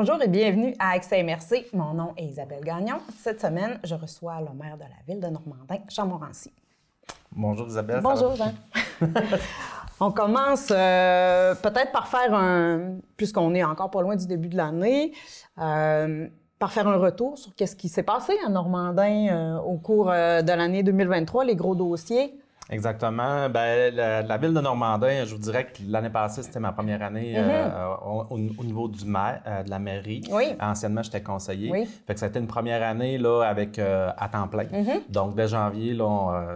Bonjour et bienvenue à Accès MRC. Mon nom est Isabelle Gagnon. Cette semaine, je reçois le maire de la ville de Normandin, Jean Morancy. Bonjour Isabelle. Bonjour Jean. On commence euh, peut-être par faire un, puisqu'on est encore pas loin du début de l'année, euh, par faire un retour sur qu'est-ce qui s'est passé à Normandin euh, au cours de l'année 2023, les gros dossiers. Exactement. Ben, la, ville de Normandin, je vous dirais que l'année passée, c'était ma première année Mhm. euh, au, au niveau du maire, euh, de la mairie. Oui. Anciennement, j'étais conseiller. Oui. Fait que ça a été une première année là, avec, euh, à temps plein. Mhm. Donc, dès janvier,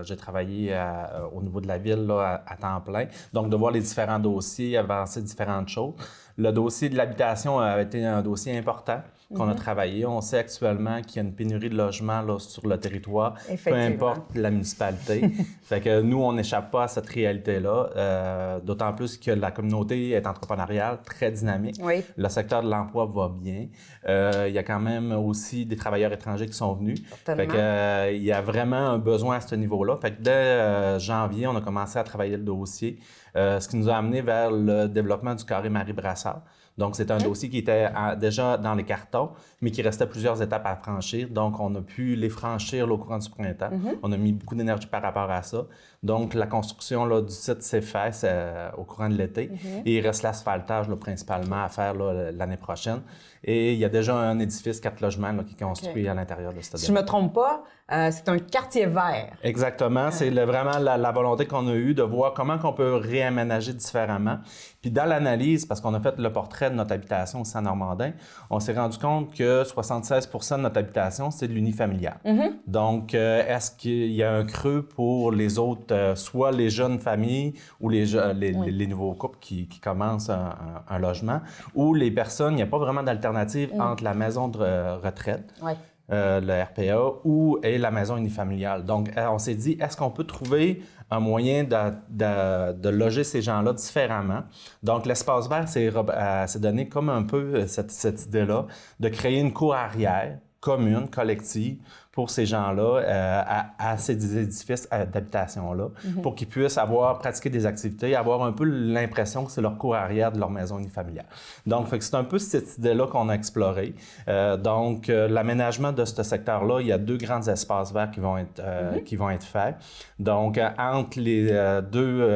j'ai travaillé à- au niveau de la ville là, à, à temps plein. Donc, de voir les différents dossiers, avancer différentes choses. Le dossier de l'habitation a été un dossier important qu'on Mhm. a travaillé. On sait actuellement qu'il y a une pénurie de logements là, sur le territoire, peu importe la municipalité. fait que nous, on n'échappe pas à cette réalité-là, euh, d'autant plus que la communauté est entrepreneuriale, très dynamique. Oui. Le secteur de l'emploi va bien. Euh, il y a quand même aussi des travailleurs étrangers qui sont venus. Fait que, euh, il y a vraiment un besoin à ce niveau-là. Fait que dès janvier, on a commencé à travailler le dossier, ce qui nous a amené vers le développement du carré Marie-Brassard. Donc, c'est un dossier qui était à- déjà dans les cartons, mais qui restait plusieurs étapes à franchir. Donc, on a pu les franchir là, au courant du printemps. On a mis beaucoup d'énergie par rapport à ça. Donc, la construction là, du site s'est faite euh, au courant de l'été. Et il reste l'asphaltage principalement à faire l'année prochaine. Et il y a déjà un édifice, quatre logements là, qui est construit à l'intérieur de ce Si je me trompe pas, euh, c'est un quartier vert. Exactement. C'est vraiment la, la volonté qu'on a eue de voir comment on peut réaménager différemment. Puis dans l'analyse, parce qu'on a fait le portrait de notre habitation au Saint-Normandin, on s'est rendu compte que 76% de notre habitation, c'est de l'unifamilial. Donc, euh, est-ce qu'il y a un creux pour les autres, euh, soit les jeunes familles ou les, je- les, les- les nouveaux couples qui, qui commencent un, un- un logement, ou les personnes, il n'y a pas vraiment d'alternative entre la maison de euh, retraite Ouais. Euh, le RPA ou et la maison unifamiliale. Donc, euh, on s'est dit, est-ce qu'on peut trouver un moyen de, loger ces gens-là différemment? Donc, l'espace vert s'est euh, donné comme un peu cette, cette idée-là de créer une cour arrière commune, collective, pour ces gens-là, euh, à, à ces édifices d'habitation-là, pour qu'ils puissent avoir, pratiquer des activités, avoir un peu l'impression que c'est leur cour arrière de leur maison unifamiliale. Donc, c'est un peu cette idée-là qu'on a explorée. Euh, donc, euh, l'aménagement de ce secteur-là, il y a deux grands espaces verts qui vont être, euh, qui vont être faits. Donc, entre les deux,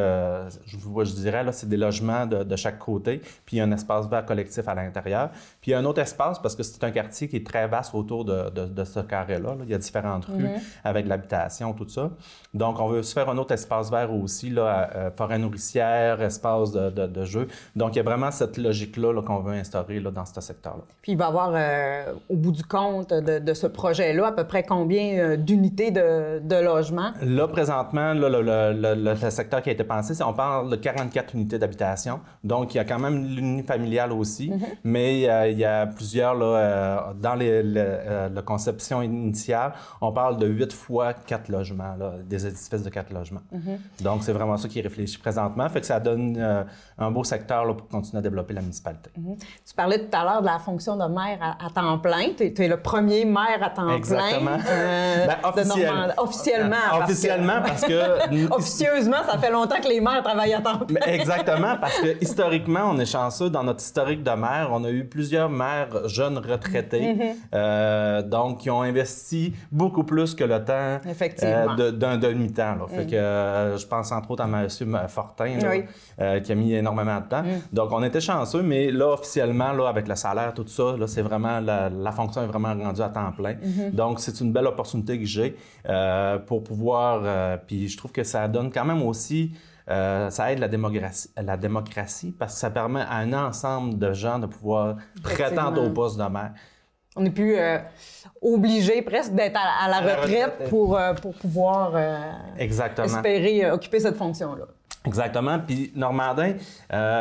je, dirais, là, c'est des logements de, de chaque côté, puis il y a un espace vert collectif à l'intérieur. Puis il y a un autre espace, parce que c'est un quartier qui est très vaste autour de, de- de ce carré-là. là. Il y a différentes rues avec l'habitation, tout ça. Donc, on veut se faire un autre espace vert aussi, là, à- euh, forêt nourricière, espace de, de, de jeu. Donc, il y a vraiment cette logique-là là, qu'on veut instaurer là, dans ce secteur-là. Puis il va y avoir, euh, au bout du compte de, de ce projet-là, à peu près combien euh, d'unités de, de logement? Là, présentement, là, le, le- le- le- le secteur qui a été pensé, c'est on parle de 44 unités d'habitation. Donc, il y a quand même l'unifamilial aussi, mais euh, il y a plusieurs, là, euh, dans les, le- la conception initiale, on parle de 8 fois 4 logements, là, des édifices de 4 logements. Donc, c'est vraiment ça qui est réfléchi présentement. Fait que ça donne euh, un beau secteur là, pour continuer à développer la municipalité. Tu parlais tout à l'heure de la fonction de maire à, à temps plein. Tu es, le premier maire à temps Exactement. plein. euh, Ben, officiel-. Officiellement. parce Officiellement, parce que... Officieusement, ça fait longtemps que les maires travaillent à temps plein. Exactement, parce que historiquement, on est chanceux. Dans notre historique de maire, on a eu plusieurs maires jeunes retraités, Mm-hmm. euh, donc qui ont investi beaucoup plus que le temps euh, de- d'un demi-temps. Fait que euh, je pense entre autres à M. Fortin, là, Oui. euh, qui a mis énormément de temps. Donc, on était chanceux, mais là, officiellement, là, avec le salaire, tout ça, là, c'est vraiment la, la fonction est vraiment rendue à temps plein. Donc, c'est une belle opportunité que j'ai pour pouvoir. puis, je trouve que ça donne quand même aussi. euh, ça aide la démocratie, la démocratie parce que ça permet à un ensemble de gens de pouvoir prétendre au poste de maire. On n'est plus euh, obligé presque d'être à, à la À retraite pour, euh, pour pouvoir euh, Exactement. espérer occuper cette fonction-là. Exactement. Puis Normandin,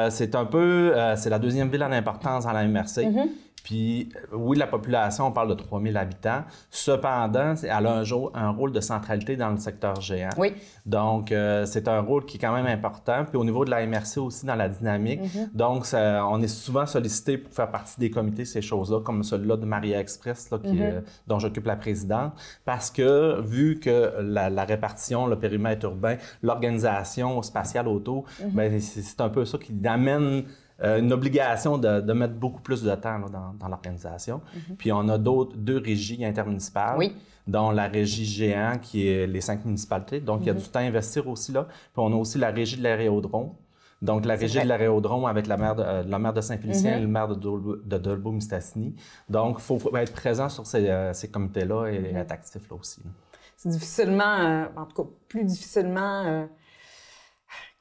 c'est un peu, c'est la deuxième ville en importance dans la MRC. Puis euh, oui, la population, on parle de 3000 habitants. Cependant, elle a un, jour, un rôle de centralité dans le secteur géant. Oui. Donc, euh, c'est un rôle qui est quand même important. Puis au niveau de la MRC aussi, dans la dynamique. Donc, ça- on est souvent sollicité pour faire partie des comités, ces choses-là, comme celui-là de Maria Express, là, qui, euh, dont j'occupe la présidente. Parce que, vu que la, la répartition, le périmètre urbain, l'organisation spatiale auto, ben, c'est c'est un peu ça qui amène euh, une obligation de, de mettre beaucoup plus de temps là, dans, dans l'organisation. Puis on a d'autres, deux régies intermunicipales, Oui. dont la régie géant, qui est les cinq municipalités. Donc, il y a du temps à investir aussi là. Puis on a aussi la régie de l'aérodrome. Donc, la régie vrai. de l'aérodrome avec la maire de, euh, la maire de Saint-Félicien et le maire de, Dolbo- de Dolbeau-Mistassini. Donc, il faut, faut être présent sur ces, euh, ces comités-là et être actif là aussi. C'est difficilement, en tout cas, plus difficilement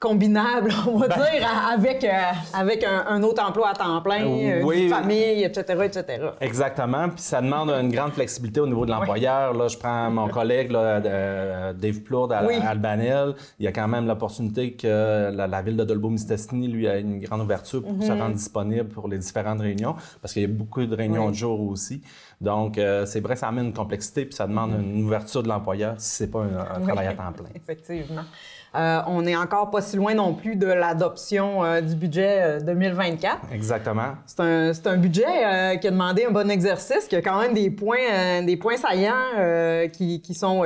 combinable, on va dire, à- avec, euh, avec un, un autre emploi à temps plein, euh, Oui. une famille, etc., etc. Exactement. Puis ça demande une grande flexibilité au niveau de l'employeur. Là, je prends mon collègue là, euh, Dave Plourde à, Oui. à Albanel. Il y a quand même l'opportunité que la, la ville de Dolbeau-Mistassini lui a une grande ouverture pour se rendre disponible pour les différentes réunions, parce qu'il y a beaucoup de réunions de jour aussi. Donc, euh, c'est vrai, ça amène une complexité, puis ça demande une ouverture de l'employeur si c'est pas un, un travail à temps plein. Effectivement. Euh, on n'est encore pas si loin non plus de l'adoption euh, du budget euh, 2024. Exactement. C'est un, budget euh, qui a demandé un bon exercice, qui a quand même des points, euh, des points saillants euh, qui, qui sont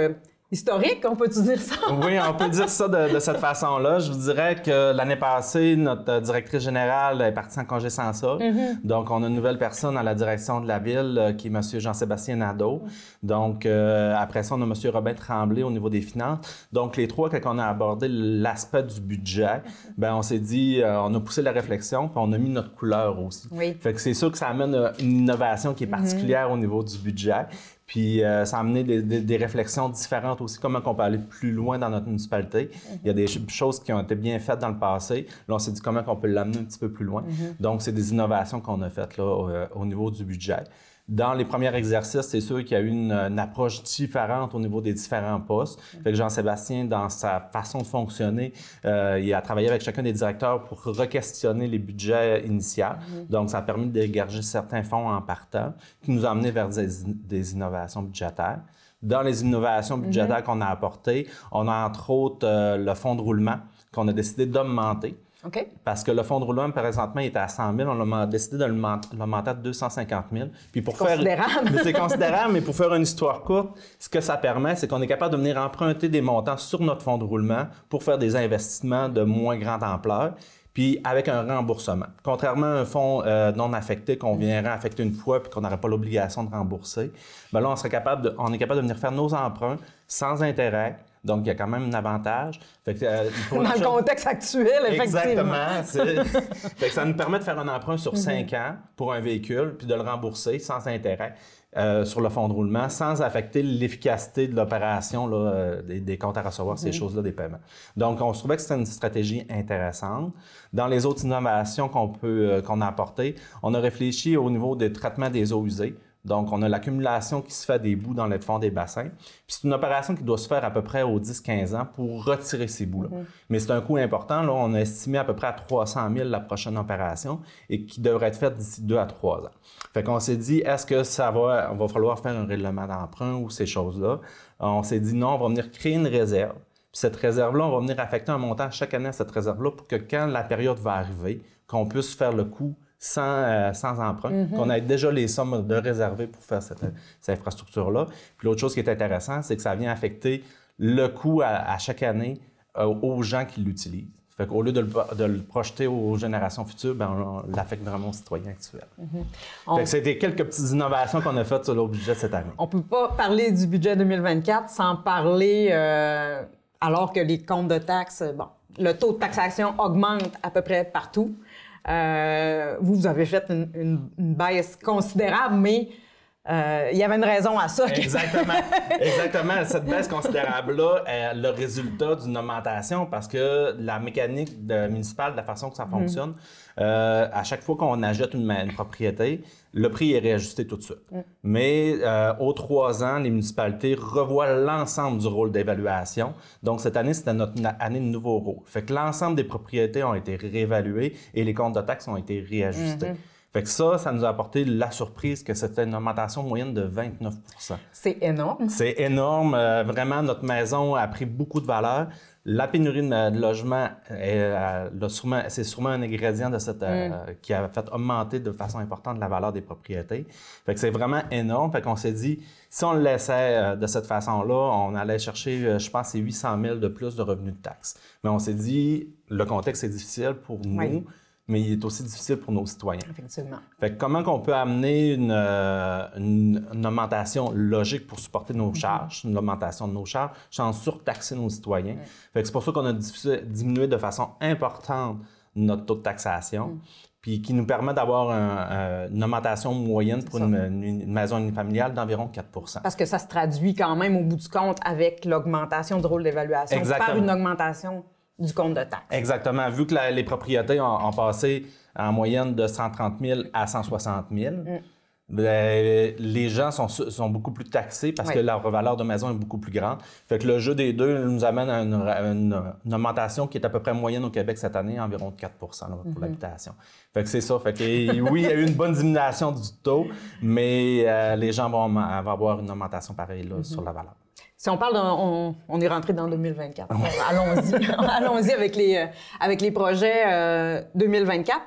historiques, on peut-tu dire ça? Oui, on peut dire ça de, de cette façon-là. Je vous dirais que l'année passée, notre euh, directrice générale est partie en congé sans solde. Donc, on a une nouvelle personne à la direction de la ville euh, qui est M. Jean-Sébastien Nadeau. Donc, euh, après ça, on a M. Robin Tremblay au niveau des finances. Donc, les trois, quand on a abordé l'aspect du budget, ben on s'est dit, euh, on a poussé la réflexion, puis on a mis notre couleur aussi. Oui. Fait que c'est sûr que ça amène une innovation qui est particulière au niveau du budget. Puis euh, ça a amené des, des- des réflexions différentes aussi, comment on peut aller plus loin dans notre municipalité. Il y a des ch- choses qui ont été bien faites dans le passé. Là, on s'est dit comment on peut l'amener un petit peu plus loin. Donc, c'est des innovations qu'on a faites là, au, euh, au niveau du budget. Dans les premiers exercices, c'est sûr qu'il y a eu une, une approche différente au niveau des différents postes. Fait que Jean-Sébastien, dans sa façon de fonctionner, euh, il a travaillé avec chacun des directeurs pour re-questionner les budgets initiaux. Donc, ça a permis de dégager certains fonds en partant, qui nous a amenés vers des, des innovations budgétaires. Dans les innovations budgétaires qu'on a apportées, on a entre autres euh, le fonds de roulement qu'on a décidé d'augmenter. Parce que le fonds de roulement, présentement, il était à 100 000. On a décidé de l'augmenter à 250 000. Puis pour faire... C'est considérable, mais pour faire une histoire courte, ce que ça permet, c'est qu'on est capable de venir emprunter des montants sur notre fonds de roulement pour faire des investissements de moins grande ampleur, puis avec un remboursement. Contrairement à un fonds euh, non affecté qu'on viendrait affecter une fois puis qu'on n'aurait pas l'obligation de rembourser, ben là, on, serait capable de, on est capable de venir faire nos emprunts sans intérêt. Donc, il y a quand même un avantage. Fait que, euh, pour Dans le contexte actuel, effectivement. Exactement. c'est- fait que ça nous permet de faire un emprunt sur 5 ans pour un véhicule, puis de le rembourser sans intérêt euh, sur le fonds de roulement, sans affecter l'efficacité de l'opération, là, euh, des, des comptes à recevoir, ces choses-là, des paiements. Donc, on se trouvait que c'était une stratégie intéressante. Dans les autres innovations qu'on peut qu'on a apportées, on a réfléchi au niveau des traitements des eaux usées. Donc, on a l'accumulation qui se fait des bouts dans le fond des bassins. Puis c'est une opération qui doit se faire à peu près aux 10-15 ans pour retirer ces bouts-là. Mais c'est un coût important. Là, on a estimé à peu près à 300 000 la prochaine opération et qui devrait être faite d'ici 2 à 3 ans. Fait qu'on s'est dit, est-ce que ça va, on va falloir faire un règlement d'emprunt ou ces choses-là? On s'est dit, non, on va venir créer une réserve. Puis cette réserve-là, on va venir affecter un montant chaque année à cette réserve-là pour que quand la période va arriver, qu'on puisse faire le coût sans, euh, sans emprunt, qu'on ait déjà les sommes de réserver pour faire cette, cette infrastructure-là. Puis l'autre chose qui est intéressant, c'est que ça vient affecter le coût à, à chaque année euh, aux gens qui l'utilisent. Fait qu'au lieu de le, de le projeter aux générations futures, ben on, l'affecte vraiment aux citoyens actuels. On- Fait que c'était quelques petites innovations qu'on a faites sur le budget cette année. On peut pas parler du budget 2024 sans parler, euh, alors que les comptes de taxes, bon, le taux de taxation augmente à peu près partout. Euh, vous, vous avez fait une, une- une baisse considérable, mais euh, il y avait une raison à ça. Exactement. Exactement. Cette baisse considérable-là est le résultat d'une augmentation parce que la mécanique de- municipale, de la façon que ça fonctionne, euh, à chaque fois qu'on achète une, propriété, le prix est réajusté tout de suite. Mais euh, aux trois ans, les municipalités revoient l'ensemble du rôle d'évaluation. Donc, cette année, c'était notre année de nouveau rôle. Fait que l'ensemble des propriétés ont été réévaluées et les comptes de taxes ont été réajustés. Fait que ça, ça nous a apporté la surprise que c'était une augmentation moyenne de 29 C'est énorme. c'est énorme. Euh, vraiment, notre maison a pris beaucoup de valeur. La pénurie de, de logement, euh, c'est sûrement un ingrédient de cette, euh, qui a fait augmenter de façon importante la valeur des propriétés. Fait que c'est vraiment énorme. Fait qu'on s'est dit, si on le laissait euh, de cette façon-là, on allait chercher, je pense, c'est 800 000 de plus de revenus de taxes. Mais on s'est dit, le contexte est difficile pour nous. Oui. Mais il est aussi difficile pour nos citoyens. Effectivement. Fait que comment qu'on peut amener une, euh, une- une augmentation logique pour supporter nos charges, une augmentation de nos charges, sans surtaxer nos citoyens? Fait que c'est pour ça qu'on a diminué de façon importante notre taux de taxation, puis qui nous permet d'avoir un- euh, une augmentation moyenne pour une, maison unifamiliale d'environ 4% Parce que ça se traduit quand même au bout du compte avec l'augmentation du rôle d'évaluation par une augmentation du compte de taxes. Exactement. Vu que la- les propriétés ont, ont passé en moyenne de 130 000 à 160 000, Mm. ben, les gens sont, beaucoup plus taxés parce Oui. que leur valeur de maison est beaucoup plus grande. Fait que le jeu des deux nous amène à une, à une- une augmentation qui est à peu près moyenne au Québec cette année, environ de 4 là, pour Mm-hmm. l'habitation. Fait que c'est ça. Fait que oui, il y a eu une bonne diminution du taux, mais euh, les gens vont, vont avoir une augmentation pareille là, Mm-hmm. sur la valeur. Si on parle, on, on est rentré dans 2024. Bon, Allons-y, allons-y avec les euh, avec les projets euh, 2024.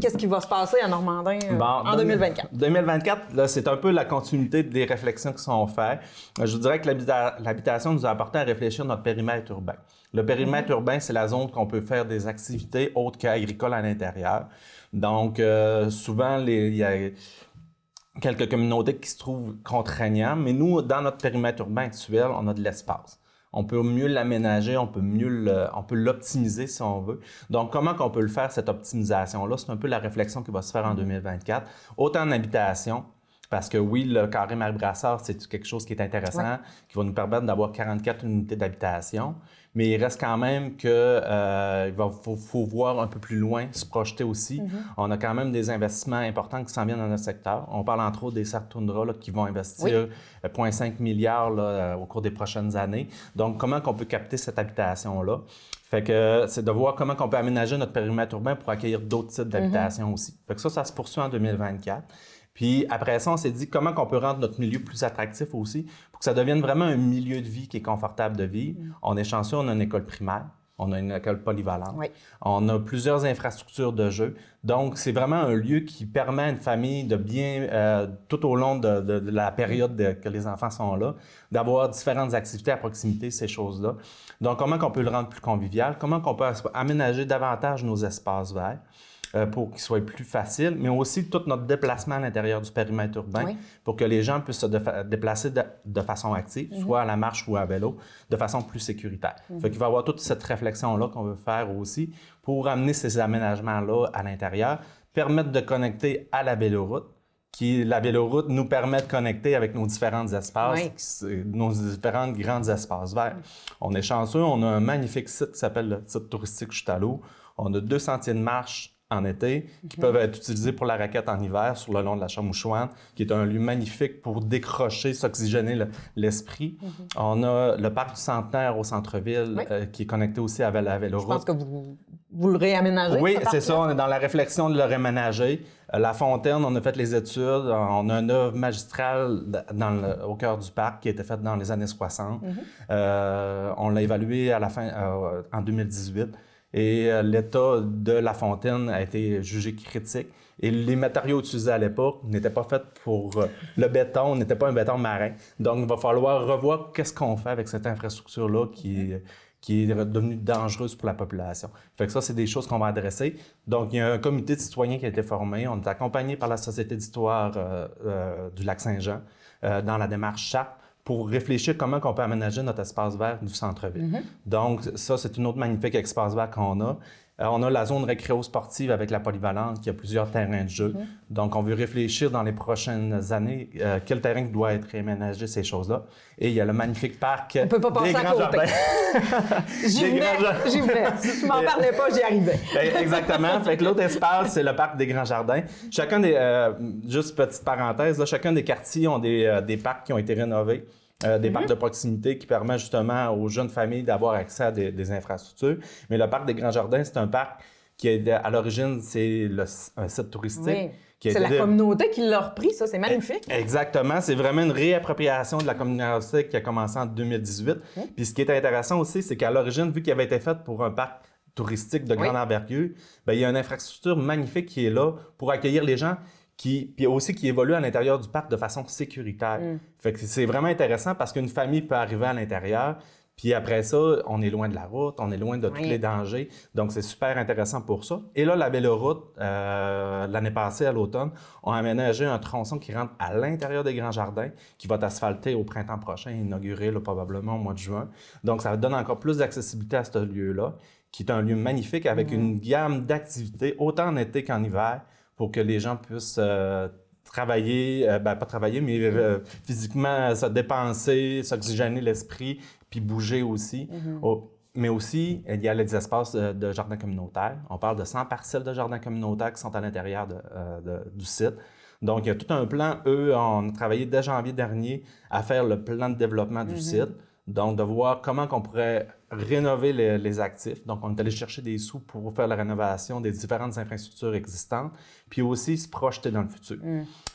Qu'est-ce qui va se passer à Normandin euh, Bon, en deux- 2024 2024, là, c'est un peu la continuité des réflexions qui sont faites. Euh, Je vous dirais que l'habita- l'habitation nous a apporté à réfléchir notre périmètre urbain. Le périmètre urbain, c'est la zone qu'on peut faire des activités autres qu'agricoles à l'intérieur. Donc, euh, souvent, les- il y a quelques communautés qui se trouvent contraignantes, mais nous, dans notre périmètre urbain actuel, on a de l'espace. On peut mieux l'aménager, on peut mieux le- on peut l'optimiser si on veut. Donc, comment qu'on peut le faire, cette optimisation-là? C'est un peu la réflexion qui va se faire en 2024. Autant en habitation, parce que oui, le carré Marie-Brassard, c'est quelque chose qui est intéressant, qui va nous permettre d'avoir 44 unités d'habitation. Mais il reste quand même que euh, il va, faut, faut voir un peu plus loin, se projeter aussi. On a quand même des investissements importants qui s'en viennent dans notre secteur. On parle entre autres des Sartundra là, qui vont investir euh, 0,5 milliards là, euh, au cours des prochaines années. Donc, comment qu'on peut capter cette habitation-là? Fait que euh, c'est de voir comment on peut aménager notre périmètre urbain pour accueillir d'autres types d'habitations aussi. Fait que ça, ça se poursuit en 2024. Puis après ça, on s'est dit comment on peut rendre notre milieu plus attractif aussi pour que ça devienne vraiment un milieu de vie qui est confortable de vivre. On est chanceux, on a une école primaire, on a une école polyvalente, Oui. on a plusieurs infrastructures de jeu. Donc, c'est vraiment un lieu qui permet à une famille de bien, euh, tout au long de, de- de la période de- que les enfants sont là, d'avoir différentes activités à proximité, ces choses-là. Donc, comment on peut le rendre plus convivial? Comment on peut aménager davantage nos espaces verts? Euh, pour qu'ils soient plus faciles, mais aussi tout notre déplacement à l'intérieur du périmètre urbain Oui. pour que les gens puissent se déplacer de, de façon active, soit à la marche ou à vélo, de façon plus sécuritaire. Fait qu'il va y avoir toute cette réflexion-là qu'on veut faire aussi pour amener ces aménagements-là à l'intérieur, permettre de connecter à la véloroute, qui, la véloroute nous permet de connecter avec nos différents espaces, Oui. nos différents grands espaces verts. On est chanceux, on a un magnifique site qui s'appelle le site touristique Chutalo. On a deux sentiers de marche en été qui peuvent être utilisés pour la raquette en hiver sur le long de la Chamouchouane, qui est un lieu magnifique pour décrocher, s'oxygéner le- l'esprit. On a le parc du Centenaire au centre-ville Oui. euh, qui est connecté aussi avec la Je véloroute. pense que vous, vous le réaménagez. Oui, ce c'est ça. On est dans la réflexion de le réménager. Euh, La fontaine, on a fait les études. On a une œuvre magistrale d- dans le- au cœur du parc qui a été faite dans les années 60. Euh, on l'a évalué à la fin, euh, en 2018. Et euh, l'état de la fontaine a été jugé critique. Et les matériaux utilisés à l'époque n'étaient pas faits pour euh, le béton, n'était pas un béton marin. Donc, il va falloir revoir qu'est-ce qu'on fait avec cette infrastructure-là qui est, devenue dangereuse pour la population. Fait ça, c'est des choses qu'on va adresser. Donc, il y a un comité de citoyens qui a été formé. On est accompagné par la Société d'histoire euh, du Lac-Saint-Jean dans la démarche CHAP pour réfléchir comment on peut aménager notre espace vert du centre-ville. Donc, ça, c'est une autre magnifique espace vert qu'on a. Euh, on a la zone récréo-sportive avec la polyvalente qui a plusieurs terrains de jeu. Donc, on veut réfléchir dans les prochaines années euh, quel terrain doit être réaménagé, ces choses-là. Et il y a le magnifique parc On peut pas des à côté. J'y venais, j'y venais. Si tu m'en parlais pas, j'y arrivais. Ben, Exactement. Fait que l'autre espace, c'est le parc des Grands Jardins. Chacun des, euh, juste petite parenthèse, là, chacun des quartiers ont des, euh, des parcs qui ont été rénovés. Euh, des parcs de proximité qui permettent justement aux jeunes familles d'avoir accès à des, des infrastructures. Mais le parc des Grands Jardins, c'est un parc qui est à l'origine, c'est un site touristique. Oui. C'est la communauté qui l'a repris, ça, c'est magnifique. Exactement. C'est vraiment une réappropriation de la communauté qui a commencé en 2018. Puis ce qui est intéressant aussi, c'est qu'à l'origine, vu qu'il avait été fait pour un parc touristique de grande Oui. envergure, ben, il y a une infrastructure magnifique qui est là pour accueillir les gens qui, puis aussi qui évolue à l'intérieur du parc de façon sécuritaire. Fait que c'est vraiment intéressant parce qu'une famille peut arriver à l'intérieur, Puis après ça, on est loin de la route, on est loin de tous les dangers. Donc, c'est super intéressant pour ça. Et là, la belle route, euh, l'année passée, à l'automne, on a aménagé un tronçon qui rentre à l'intérieur des grands jardins, qui va être asphalté au printemps prochain, inauguré là, probablement au mois de juin. Donc, ça donne encore plus d'accessibilité à ce lieu-là, qui est un lieu magnifique avec une gamme d'activités, autant en été qu'en hiver, pour que les gens puissent euh, travailler, euh, ben, pas travailler, mais euh, physiquement se dépenser, s'oxygéner l'esprit, puis bouger aussi. Oh, mais aussi, il y a les espaces de, de jardins communautaires. On parle de 100 parcelles de jardins communautaires qui sont à l'intérieur de, de- du site. Donc, il y a tout un plan. Eux, on a travaillé dès janvier dernier à faire le plan de développement du site. Donc, de voir comment on pourrait rénover les, les actifs. Donc, on est allé chercher des sous pour faire la rénovation des différentes infrastructures existantes, puis aussi se projeter dans le futur.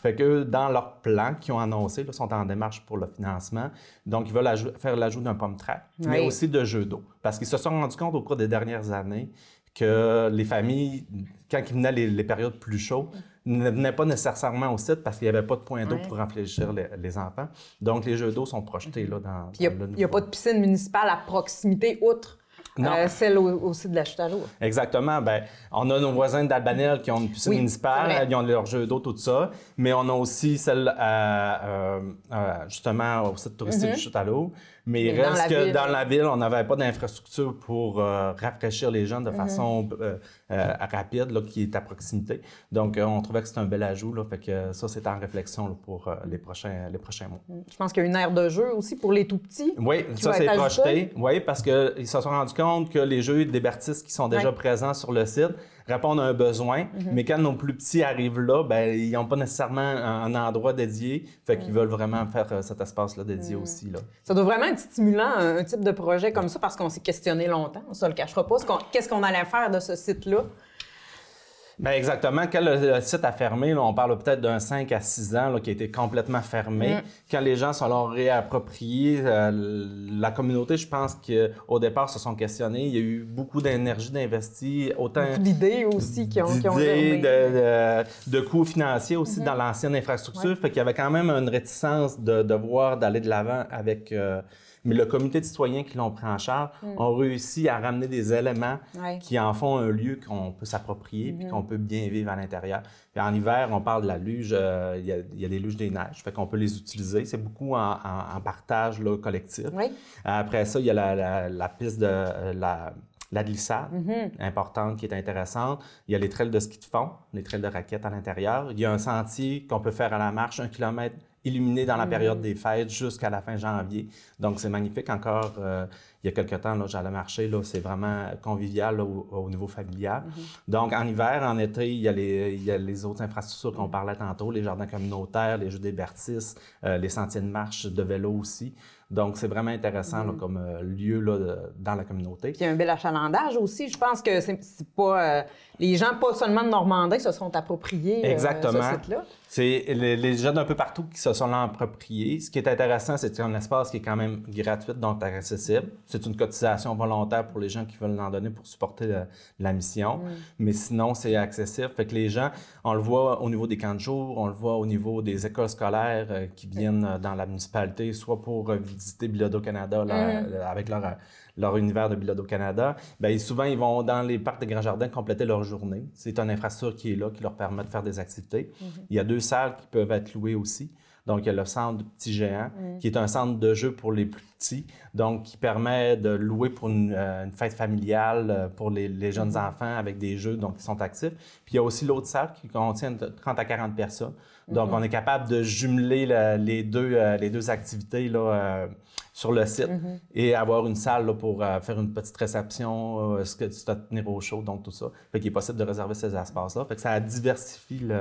Fait que dans leur plan qu'ils ont annoncé, là, sont en démarche pour le financement. Donc, ils veulent faire l'ajout d'un pomme track, mais aussi de jeux d'eau. Parce qu'ils se sont rendus compte au cours des dernières années que les familles, quand ils venaient les, les périodes plus chaudes, ne venaient pas nécessairement au site parce qu'il n'y avait pas de point d'eau Ouais. pour rafraîchir les, les enfants. Donc, les jeux d'eau sont projetés là, dans, Puis il n'y a, pas de piscine municipale à proximité, outre Non. euh, celle au- aussi de la chute à l'eau. Exactement. Ben, on a nos voisins d'Albanel qui ont une piscine Oui, municipale, ils ont leurs jeux d'eau, tout ça. Mais on a aussi celle à, euh, euh, justement au site touristique du Chute-à-l'eau. Mais il Mm-hmm. Mais dans reste que ville. dans la ville, on n'avait pas d'infrastructure pour euh, rafraîchir les gens de Mm-hmm. façon euh, euh, rapide, là, qui est à proximité. Donc, on trouvait que c'était un bel ajout. Là, fait que ça, c'est en réflexion là, pour les, prochains, les prochains mois. Je pense qu'il y a une aire de jeu aussi pour les tout petits. Oui, ça c'est projeté. Oui, parce qu'ils se sont rendus compte que les jeux d'hébertistes qui sont déjà Ouais. présents sur le site répondent à un besoin, Mm-hmm. mais quand nos plus petits arrivent là, ben, ils n'ont pas nécessairement un, endroit dédié. Fait Mm. qu'ils veulent vraiment faire euh, cet espace-là dédié aussi. Là. Ça doit vraiment être stimulant, un, type de projet comme ça, parce qu'on s'est questionné longtemps, on se le cachera pas. Qu'on- Qu'est-ce qu'on allait faire de ce site-là? Ben exactement. Quand le, le site a fermé, là, on parle peut-être d'un 5 à 6 ans là, qui a été complètement fermé. Mm. Quand les gens se l'ont réapproprié, euh, la communauté, je pense qu'au départ, se sont questionnés. Il y a eu beaucoup d'énergie d'investi, autant d'idées aussi qui ont, qui ont germé. de, de, de coûts financiers Mm-hmm. aussi dans l'ancienne infrastructure. Fait qu'il y avait quand même une réticence de, de voir d'aller de l'avant avec. euh, mais le comité de citoyens qui l'ont pris en charge ont réussi à ramener des éléments Mm. Ouais. Mm-hmm. qui en font un lieu qu'on peut s'approprier puis qu'on peut bien vivre à l'intérieur. Puis en hiver, on parle de la luge, euh, il y, a, il y a des luges des neiges, fait qu'on peut les utiliser. C'est beaucoup en, en- en partage là, collectif. Oui. Après ça, il y a la, la- la piste de euh, la, la glissade, Mm-hmm. importante, qui est intéressante. Il y a les trails de ski de fond, les trails de raquettes à l'intérieur. Il y a un sentier qu'on peut faire à la marche, un kilomètre illuminé dans la Mm. période des fêtes jusqu'à la fin janvier. Donc, c'est magnifique. Encore, euh, il y a quelques temps, là, j'allais marcher. Là, c'est vraiment convivial là, au, au niveau familial. Donc, en hiver, en été, il y a les, il y a les autres infrastructures qu'on parlait tantôt, les jardins communautaires, les jeux d'hébertistes, euh, les sentiers de marche, de vélo aussi. Donc, c'est vraiment intéressant là, comme euh, lieu là, de- dans la communauté. Puis il y a un bel achalandage aussi. Je pense que c'est c'est pas. euh, les gens, pas seulement de Normandie, se sont appropriés euh, Exactement. ce site-là. C'est les, les gens d'un peu partout qui se sont appropriés. Ce qui est intéressant, c'est que c'est un espace qui est quand même gratuit, donc accessible. C'est une cotisation volontaire pour les gens qui veulent en donner pour supporter la, la mission. Mais sinon, c'est accessible. Fait que les gens, on le voit au niveau des camps de jour, on le voit au niveau des écoles scolaires euh, qui viennent euh, dans la municipalité, soit pour euh, visiter Bilodo Canada là, euh, avec leur, leur univers de Bilodo Canada. Bien, souvent, ils vont dans les parcs des Grands Jardins compléter leur journée. C'est une infrastructure qui est là, qui leur permet de faire des activités. Il y a deux salles qui peuvent être louées aussi. Donc, il y a le centre Petit Géant, qui est un centre de jeu pour les plus petits, donc qui permet de louer pour une, euh, une fête familiale euh, pour les, les jeunes enfants avec des jeux donc, qui sont actifs. Puis, il y a aussi l'autre salle qui contient de 30 à 40 personnes. Donc, on est capable de jumeler la- les, deux, euh, les deux activités là, euh, sur le site et avoir une salle là, pour faire une petite réception, ce que tu te tenir au chaud, donc tout ça. Fait qu'il est possible de réserver ces espaces-là. Fait que ça diversifie le-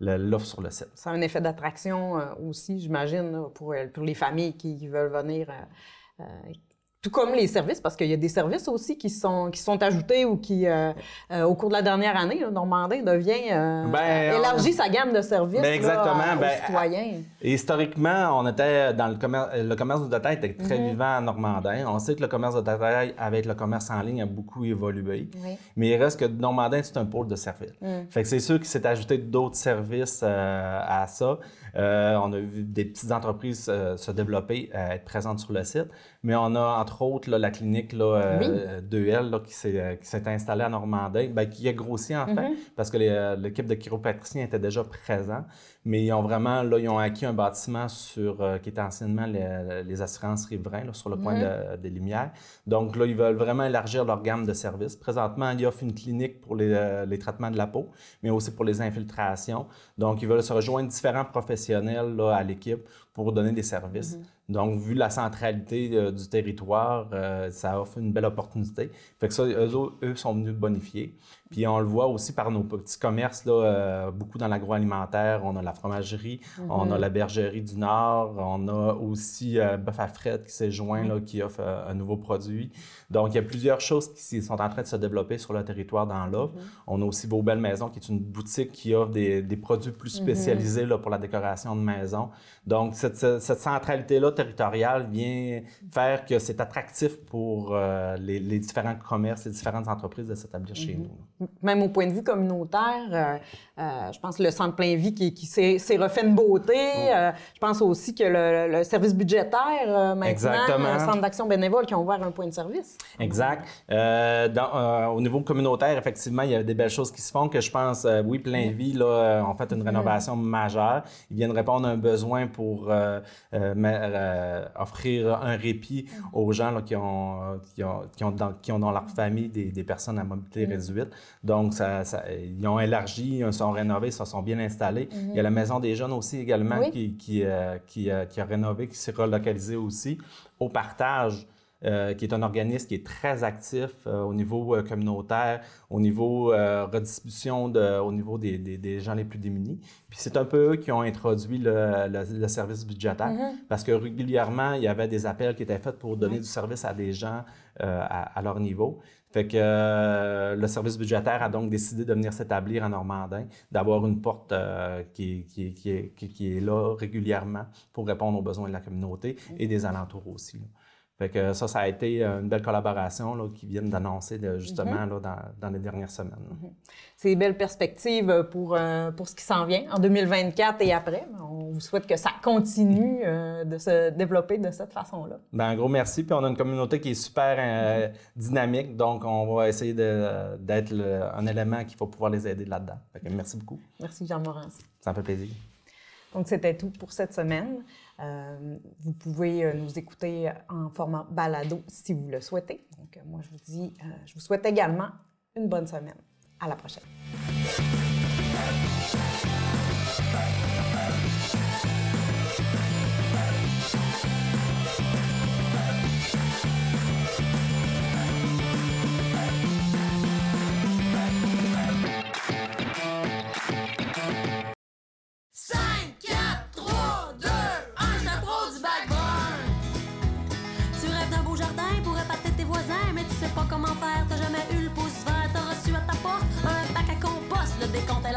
l'offre sur le site. Ça a un effet d'attraction euh, aussi, j'imagine, pour, euh, pour les familles qui, qui veulent venir. Euh, euh, tout comme les services, parce qu'il y a des services aussi qui sont, qui sont ajoutés ou qui, euh, euh, au cours de la dernière année, là, Normandin devient euh, Ben, élargit sa gamme de services Ben, là, exactement. aux Ben, citoyens. Historiquement, on était dans le commerce, le commerce de détail était très Mhm. vivant à Normandin. On sait que le commerce de détail avec le commerce en ligne a beaucoup évolué. Oui. Mais il reste que Normandin, c'est un pôle de service. Fait que c'est sûr qu'il s'est ajouté d'autres services euh, à ça. Euh, on a vu des petites entreprises euh, se développer, euh, être présentes sur le site. Mais on a, entre autres, la clinique là, 2L qui s'est installée à Normandin, ben, qui a grossi en fait, mm-hmm. parce que l'équipe de chiropatriciens était déjà présent. Mais ils ont vraiment, là, ils ont acquis un bâtiment sur, qui était anciennement les, assurances riverains, sur le coin mm-hmm. des Lumières. Donc là, ils veulent vraiment élargir leur gamme de services. Présentement, ils offrent une clinique pour les, les traitements de la peau, mais aussi pour les infiltrations. Donc, ils veulent se rejoindre différents professionnels là, à l'équipe pour donner des services. Mm-hmm. Donc, vu la centralité euh, du territoire, euh, ça offre une belle opportunité. Fait que ça, eux, eux sont venus bonifier. Puis on le voit aussi par nos petits commerces, là, euh, beaucoup dans l'agroalimentaire. On a la fromagerie, on a mm-hmm. la bergerie du Nord, on a aussi Bœuf à Fred qui s'est joint, là, qui offre un nouveau produit. Donc, il y a plusieurs choses qui sont en train de se développer sur le territoire dans l'offre. Mm-hmm. On a aussi Vos Belles Maisons, qui est une boutique qui offre des, produits plus spécialisés là, pour la décoration de maison. Donc, cette, cette centralité-là territoriale vient faire que c'est attractif pour euh, les, différents commerces, les différentes entreprises de s'établir chez mhm. nous. Même au point de vue communautaire, euh, euh, je pense que le centre plein vie qui, qui s'est refait une beauté. je pense aussi que le, service budgétaire, maintenant, le centre d'action bénévole qui ont ouvert un point de service. Exact. Dans, au niveau communautaire, effectivement, il y a des belles choses qui se font que je pense, oui, plein vie, là, en fait une rénovation majeure. Ils viennent répondre à un besoin pour euh, offrir un répit aux gens qui, ont, qui, ont, qui, ont dans, qui ont dans leur famille des, des personnes à mobilité mm. réduite. Donc, ça, ils ont élargi, ils sont rénovés, ils se sont bien installés. Il y a la Maison des jeunes aussi également qui, qui, euh, qui, euh, qui, a rénové, qui s'est relocalisé aussi. Au partage, euh, qui est un organisme qui est très actif euh, au niveau euh, communautaire, au niveau redistribution, de, au niveau des, des, gens les plus démunis. Puis c'est un peu eux qui ont introduit le, le, service budgétaire mm-hmm. parce que régulièrement, il y avait des appels qui étaient faits pour donner du service à des gens à, à, leur niveau. Fait que le service budgétaire a donc décidé de venir s'établir en Normandin, d'avoir une porte qui, qui, est, là régulièrement pour répondre aux besoins de la communauté et des alentours aussi. Fait que ça, ça a été euh, une belle collaboration là, qui viennent d'annoncer justement mhm. là, dans, les dernières semaines. Mhm. C'est une belle perspective pour, euh, pour ce qui s'en vient en 2024 et après. On vous souhaite que ça continue euh, de se développer de cette façon-là. Ben, un gros merci. Puis on a une communauté qui est super mhm. dynamique, donc on va essayer d'être un élément qu'il faut pouvoir les aider là-dedans. merci beaucoup. Merci Jean Morancy. Ça me fait plaisir. Donc c'était tout pour cette semaine. Euh, vous pouvez euh, nous écouter en format balado si vous le souhaitez. Donc, euh, moi, je vous dis, je vous souhaite également une bonne semaine. À la prochaine. décompte, elle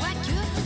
what you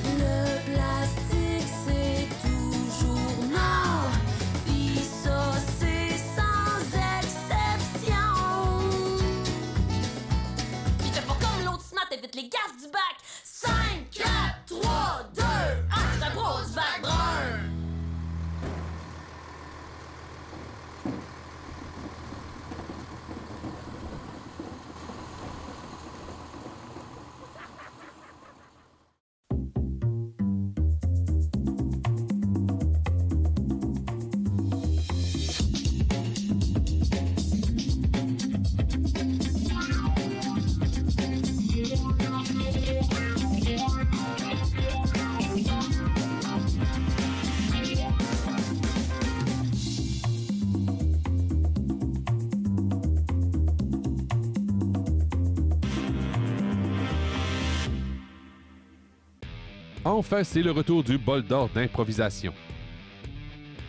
Enfin, c'est le retour du bol d'or d'improvisation.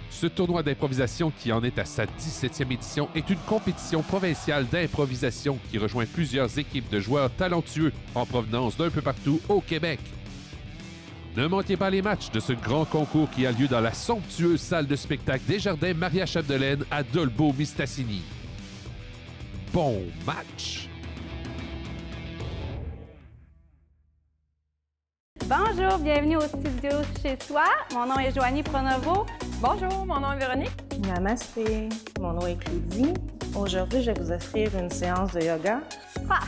Ce tournoi d'improvisation, qui en est à sa 17e édition, est une compétition provinciale d'improvisation qui rejoint plusieurs équipes de joueurs talentueux en provenance d'un peu partout au Québec. Ne manquez pas les matchs de ce grand concours qui a lieu dans la somptueuse salle de spectacle des Jardins Maria Chapdelaine à Dolbeau-Mistassini. Bon match! Bonjour, bienvenue au studio chez soi. Mon nom est Joanie Pronovo. Bonjour, mon nom est Véronique. Namasté, mon nom est Claudie. Aujourd'hui, je vais vous offrir une séance de yoga. 3,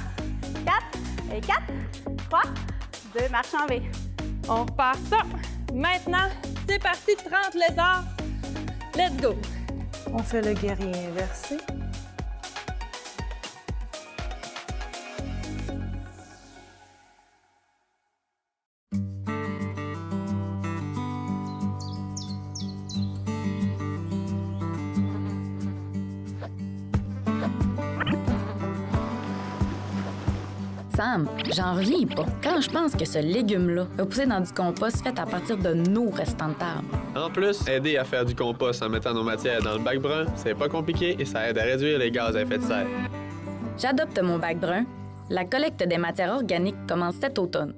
4, et 4, 3, 2, marche en V. On repart ça. Maintenant, c'est parti, 30 lézards. Let's go. On fait le guerrier inversé. J'en reviens pas. Quand je pense que ce légume-là va pousser dans du compost fait à partir de nos restants de table. En plus, aider à faire du compost en mettant nos matières dans le bac brun, c'est pas compliqué et ça aide à réduire les gaz à effet de serre. J'adopte mon bac brun. La collecte des matières organiques commence cet automne.